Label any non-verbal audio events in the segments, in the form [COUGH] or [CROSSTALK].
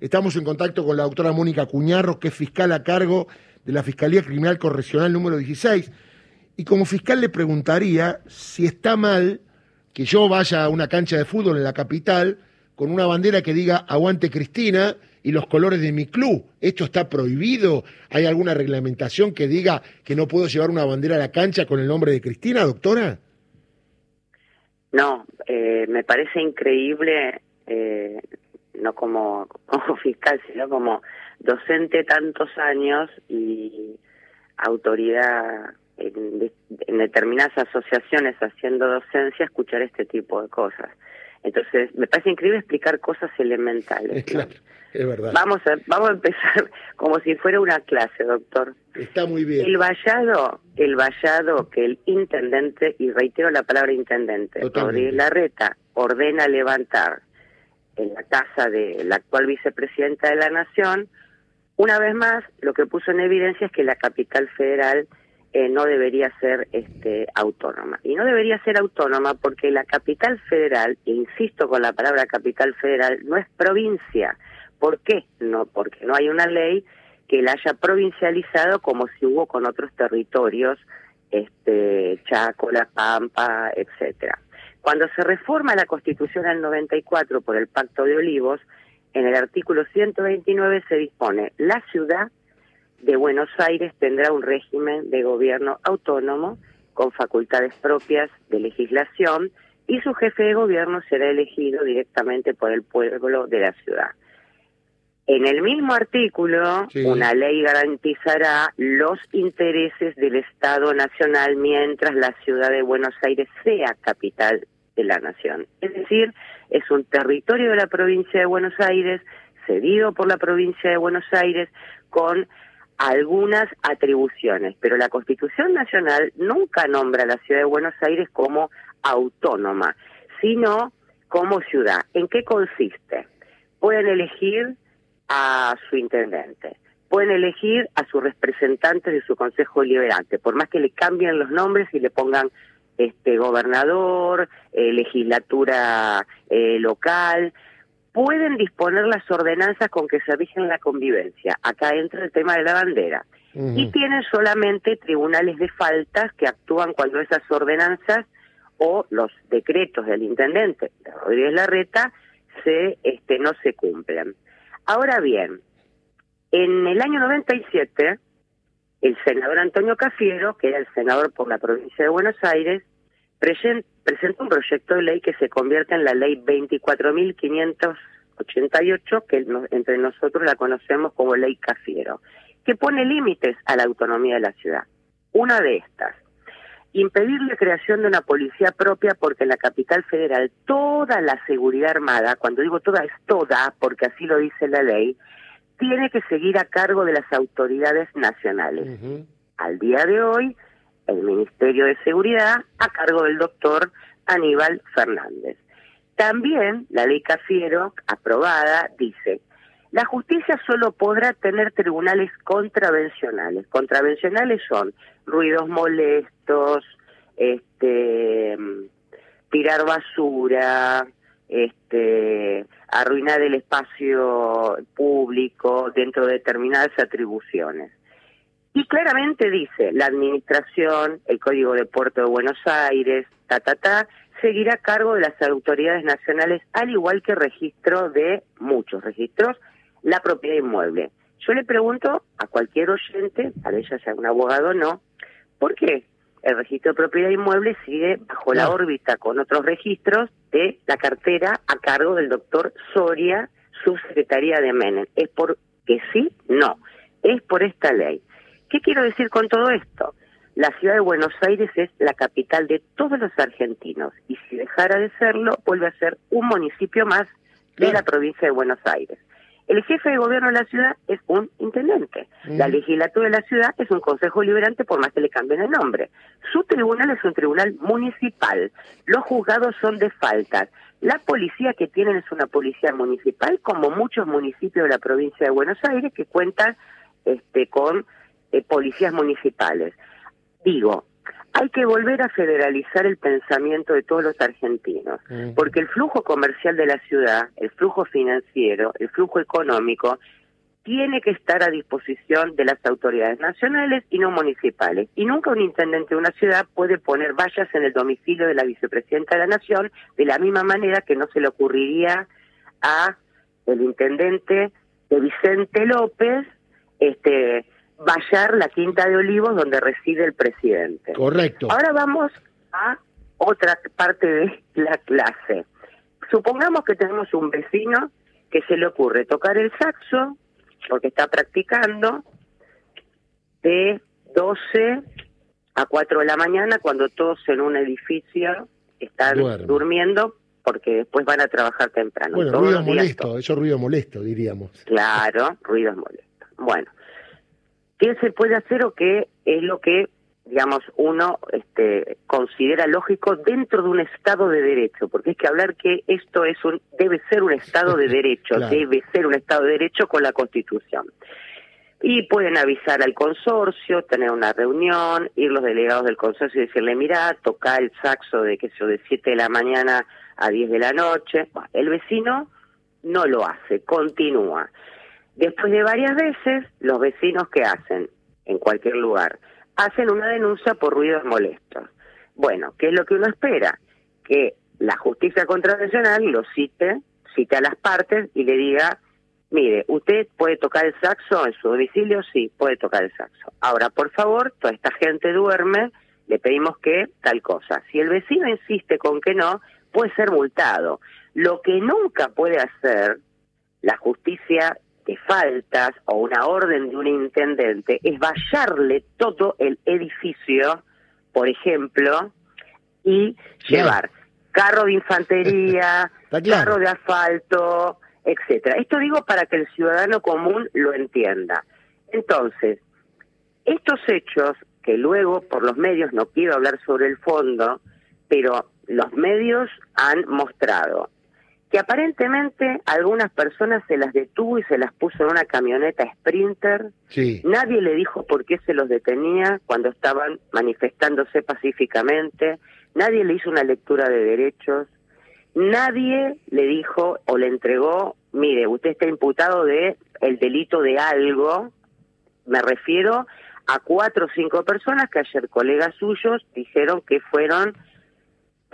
Estamos en contacto con la doctora Mónica Cuñarro, que es fiscal a cargo de la Fiscalía Criminal Correccional número 16. Y como fiscal le preguntaría si está mal que yo vaya a una cancha de fútbol en la capital con una bandera que diga Aguante Cristina y los colores de mi club. ¿Esto está prohibido? ¿Hay alguna reglamentación que diga que no puedo llevar una bandera a la cancha con el nombre de Cristina, doctora? No, eh, me parece increíble eh, no como, [LAUGHS] como fiscal, sino como docente tantos años y autoridad en, determinadas asociaciones haciendo docencia, escuchar este tipo de cosas. Entonces, me parece increíble explicar cosas elementales. [LAUGHS] Claro, es verdad. Vamos a, vamos a empezar [LAUGHS] como si fuera una clase, doctor. Está muy bien. El vallado, el vallado que el intendente, y reitero la palabra intendente, Rodríguez Larreta, ordena levantar en la casa de la actual vicepresidenta de la Nación, una vez más lo que puso en evidencia es que la capital federal eh, no debería ser este, autónoma. Y no debería ser autónoma porque la capital federal, insisto con la palabra capital federal, no es provincia. ¿Por qué? No, porque no hay una ley que la haya provincializado como si hubo con otros territorios, este, Chaco, La Pampa, etcétera. Cuando se reforma la Constitución al 94 por el Pacto de Olivos, en el artículo 129 se dispone, la ciudad de Buenos Aires tendrá un régimen de gobierno autónomo con facultades propias de legislación y su jefe de gobierno será elegido directamente por el pueblo de la ciudad. En el mismo artículo, una ley garantizará los intereses del Estado Nacional mientras la ciudad de Buenos Aires sea capital de la nación. Es decir, es un territorio de la provincia de Buenos Aires, cedido por la provincia de Buenos Aires, con algunas atribuciones, pero la Constitución Nacional nunca nombra a la ciudad de Buenos Aires como autónoma, sino como ciudad. ¿En qué consiste? Pueden elegir a su intendente, pueden elegir a sus representantes de su Consejo Liberante, por más que le cambien los nombres y le pongan este gobernador, eh, legislatura eh, local, pueden disponer las ordenanzas con que se rigen la convivencia. Acá entra el tema de la bandera. Y tienen solamente tribunales de faltas que actúan cuando esas ordenanzas o los decretos del intendente de Rodríguez Larreta se este no se cumplen. Ahora bien, en el año 97 el senador Antonio Cafiero, que era el senador por la provincia de Buenos Aires, presenta un proyecto de ley que se convierte en la ley 24.588, que entre nosotros la conocemos como ley Cafiero, que pone límites a la autonomía de la ciudad. Una de estas, impedir la creación de una policía propia porque en la capital federal toda la seguridad armada, cuando digo toda es toda, porque así lo dice la ley, tiene que seguir a cargo de las autoridades nacionales. Al día de hoy, el Ministerio de Seguridad a cargo del doctor Aníbal Fernández. También la ley Cafiero, aprobada, dice, la justicia solo podrá tener tribunales contravencionales. Contravencionales son ruidos molestos, este, tirar basura, este, arruinar el espacio público dentro de determinadas atribuciones. Y claramente dice, la administración, el Código de Puerto de Buenos Aires, ta, ta, ta, seguirá a cargo de las autoridades nacionales, al igual que registro de muchos registros, la propiedad inmueble. Yo le pregunto a cualquier oyente, a ella sea un abogado o no, ¿por qué el registro de propiedad inmueble sigue bajo la órbita con otros registros de la cartera a cargo del doctor Soria, subsecretaría de Menem? ¿Es porque sí? No, es por esta ley. ¿Qué quiero decir con todo esto? La ciudad de Buenos Aires es la capital de todos los argentinos y si dejara de serlo, vuelve a ser un municipio más de la provincia de Buenos Aires. El jefe de gobierno de la ciudad es un intendente. La legislatura de la ciudad es un consejo liberante por más que le cambien el nombre. Su tribunal es un tribunal municipal. Los juzgados son de faltas. La policía que tienen es una policía municipal, como muchos municipios de la provincia de Buenos Aires que cuentan este, con policías municipales. Digo, hay que volver a federalizar el pensamiento de todos los argentinos, porque el flujo comercial de la ciudad, el flujo financiero, el flujo económico, tiene que estar a disposición de las autoridades nacionales y no municipales. Y nunca un intendente de una ciudad puede poner vallas en el domicilio de la vicepresidenta de la Nación de la misma manera que no se le ocurriría a el intendente de Vicente López este vallar la Quinta de Olivos donde reside el presidente. Correcto. Ahora vamos a otra parte de la clase. Supongamos que tenemos un vecino que se le ocurre tocar el saxo porque está practicando de 12 a 4 de la mañana cuando todos en un edificio están durmiendo porque después van a trabajar temprano. Bueno, ruido molesto, eso ruido molesto, diríamos. Claro, ruido molesto. Bueno, qué se puede hacer o qué es lo que digamos uno este, considera lógico dentro de un estado de derecho porque es que hablar que esto es un debe ser un estado de [LAUGHS] derecho debe ser un estado de derecho con la constitución. Y pueden avisar al consorcio tener una reunión ir los delegados del consorcio y decirle mira toca el saxo de que eso de 7 de la mañana a 10 de la noche el vecino no lo hace continúa Después de varias veces, los vecinos que hacen en cualquier lugar hacen una denuncia por ruidos molestos. Bueno, ¿qué es lo que uno espera? Que la justicia contravencional lo cite, cite a las partes y le diga, mire, usted puede tocar el saxo en su domicilio, sí, puede tocar el saxo. Ahora, por favor, toda esta gente duerme, le pedimos que tal cosa. Si el vecino insiste con que no, puede ser multado. Lo que nunca puede hacer la justicia de faltas o una orden de un intendente es vallarle todo el edificio, por ejemplo, y llevar carro de infantería, [LAUGHS] carro de asfalto, etcétera. Esto digo para que el ciudadano común lo entienda. Entonces, estos hechos que luego por los medios no quiero hablar sobre el fondo, pero los medios han mostrado que aparentemente algunas personas se las detuvo y se las puso en una camioneta Sprinter. Nadie le dijo por qué se los detenía cuando estaban manifestándose pacíficamente. Nadie le hizo una lectura de derechos. Nadie le dijo o le entregó, mire, usted está imputado de el delito de algo. Me refiero a cuatro o cinco personas que ayer colegas suyos dijeron que fueron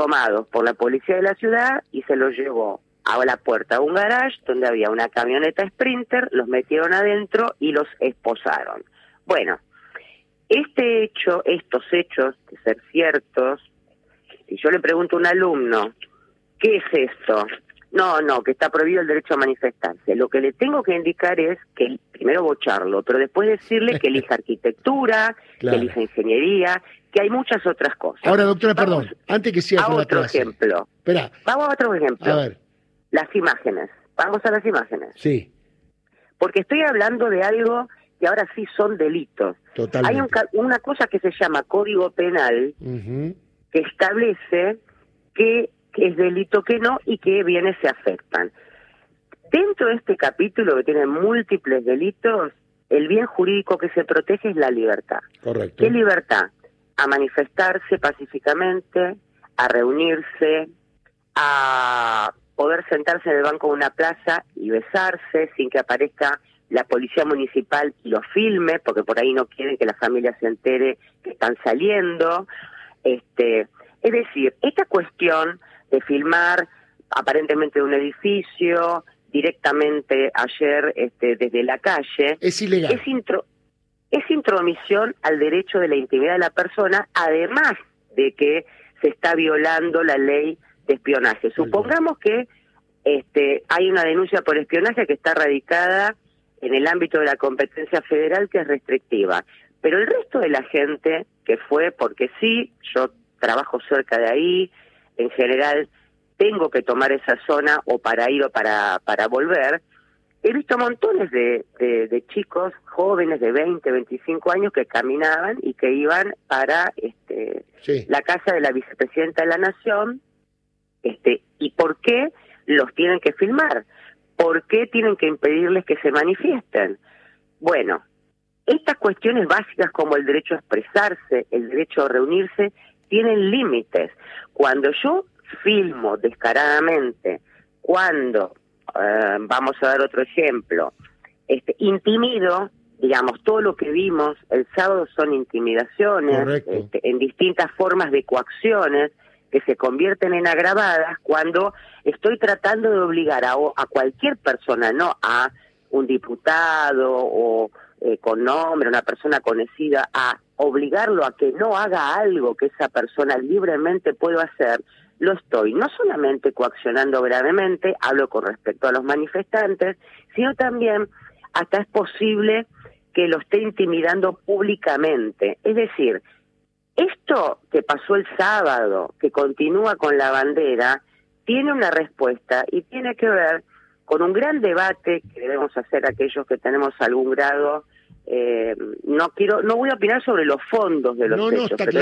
tomados por la policía de la ciudad y se los llevó a la puerta de un garage donde había una camioneta Sprinter, los metieron adentro y los esposaron. Bueno, este hecho, estos hechos, de ser ciertos, si yo le pregunto a un alumno, ¿qué es esto? No, no, que está prohibido el derecho a manifestarse. Lo que le tengo que indicar es que primero bocharlo, pero después decirle que elija [LAUGHS] arquitectura, que elija ingeniería, que hay muchas otras cosas. Ahora, doctora, perdón, antes que siga a otro ejemplo. Espera. Vamos a otro ejemplo. A ver. Las imágenes. Vamos a las imágenes. Sí. Porque estoy hablando de algo que ahora sí son delitos. Totalmente. Hay una cosa que se llama Código Penal que establece que que es delito que no y que bienes se afectan. Dentro de este capítulo que tiene múltiples delitos, el bien jurídico que se protege es la libertad. Correcto. ¿Qué libertad? A manifestarse pacíficamente, a reunirse, a poder sentarse en el banco de una plaza y besarse sin que aparezca la policía municipal y lo filme, porque por ahí no quieren que la familia se entere que están saliendo. Este, es decir, esta cuestión de filmar aparentemente un edificio directamente ayer este, desde la calle. Es ilegal. Es, es intromisión al derecho de la intimidad de la persona, además de que se está violando la ley de espionaje. Supongamos que este, hay una denuncia por espionaje que está radicada en el ámbito de la competencia federal que es restrictiva. Pero el resto de la gente que fue, porque sí, yo trabajo cerca de ahí, en general tengo que tomar esa zona o para ir o para, para volver, he visto montones de, de, chicos jóvenes de 20, 25 años que caminaban y que iban para este, la casa de la vicepresidenta de la Nación. Este, ¿Y por qué los tienen que filmar? ¿Por qué tienen que impedirles que se manifiesten? Bueno, estas cuestiones básicas como el derecho a expresarse, el derecho a reunirse, tienen límites. Cuando yo filmo descaradamente, cuando, eh, vamos a dar otro ejemplo, este, intimido, digamos, todo lo que vimos el sábado son intimidaciones este, en distintas formas de coacciones que se convierten en agravadas cuando estoy tratando de obligar a, a cualquier persona, no a un diputado o eh, con nombre, una persona conocida, a obligarlo a que no haga algo que esa persona libremente pueda hacer, lo estoy no solamente coaccionando gravemente, hablo con respecto a los manifestantes, sino también hasta es posible que lo esté intimidando públicamente. Es decir, esto que pasó el sábado, que continúa con la bandera, tiene una respuesta y tiene que ver con un gran debate que debemos hacer aquellos que tenemos algún grado. Eh, no quiero, no voy a opinar sobre los fondos de los no, hechos, pero,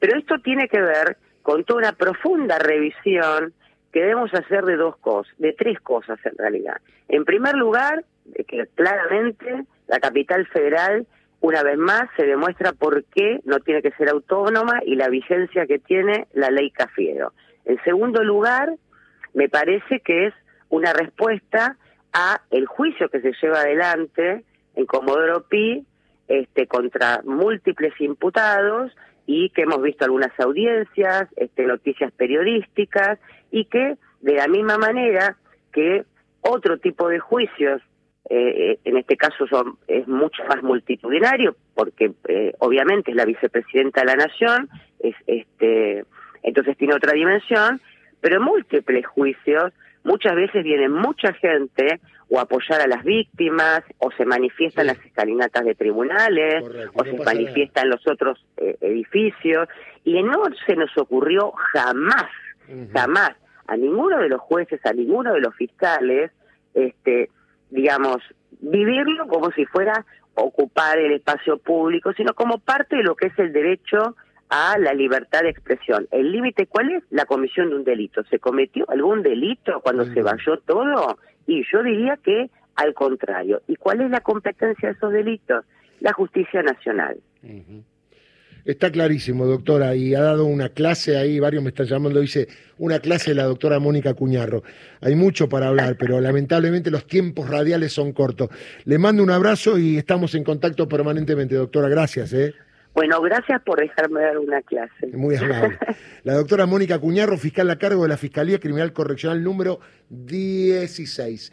pero esto tiene que ver con toda una profunda revisión que debemos hacer de dos cosas, de tres cosas en realidad. En primer lugar, que claramente la capital federal una vez más se demuestra por qué no tiene que ser autónoma y la vigencia que tiene la ley Cafiero. En segundo lugar, me parece que es una respuesta a el juicio que se lleva adelante en Comodoro Pi este, contra múltiples imputados y que hemos visto algunas audiencias, este, noticias periodísticas y que de la misma manera que otro tipo de juicios, eh, en este caso son, es mucho más multitudinario porque eh, obviamente es la vicepresidenta de la nación, es este, entonces tiene otra dimensión, pero múltiples juicios muchas veces viene mucha gente o a apoyar a las víctimas, o se manifiesta en las escalinatas de tribunales, o se manifiesta en los otros eh, edificios, y no se nos ocurrió jamás, jamás, a ninguno de los jueces, a ninguno de los fiscales, este, digamos, vivirlo como si fuera ocupar el espacio público, sino como parte de lo que es el derecho a la libertad de expresión. ¿El límite cuál es? La comisión de un delito. ¿Se cometió algún delito cuando se vayó todo? Y yo diría que al contrario. ¿Y cuál es la competencia de esos delitos? La justicia nacional. Está clarísimo, doctora, y ha dado una clase ahí, varios me están llamando, dice, una clase de la doctora Mónica Cuñarro. Hay mucho para hablar, pero lamentablemente los tiempos radiales son cortos. Le mando un abrazo y estamos en contacto permanentemente, doctora. Gracias. ¿eh? Bueno, gracias por dejarme dar una clase. Muy amable. [LAUGHS] La doctora Mónica Cuñarro, fiscal a cargo de la Fiscalía Criminal Correccional número 16.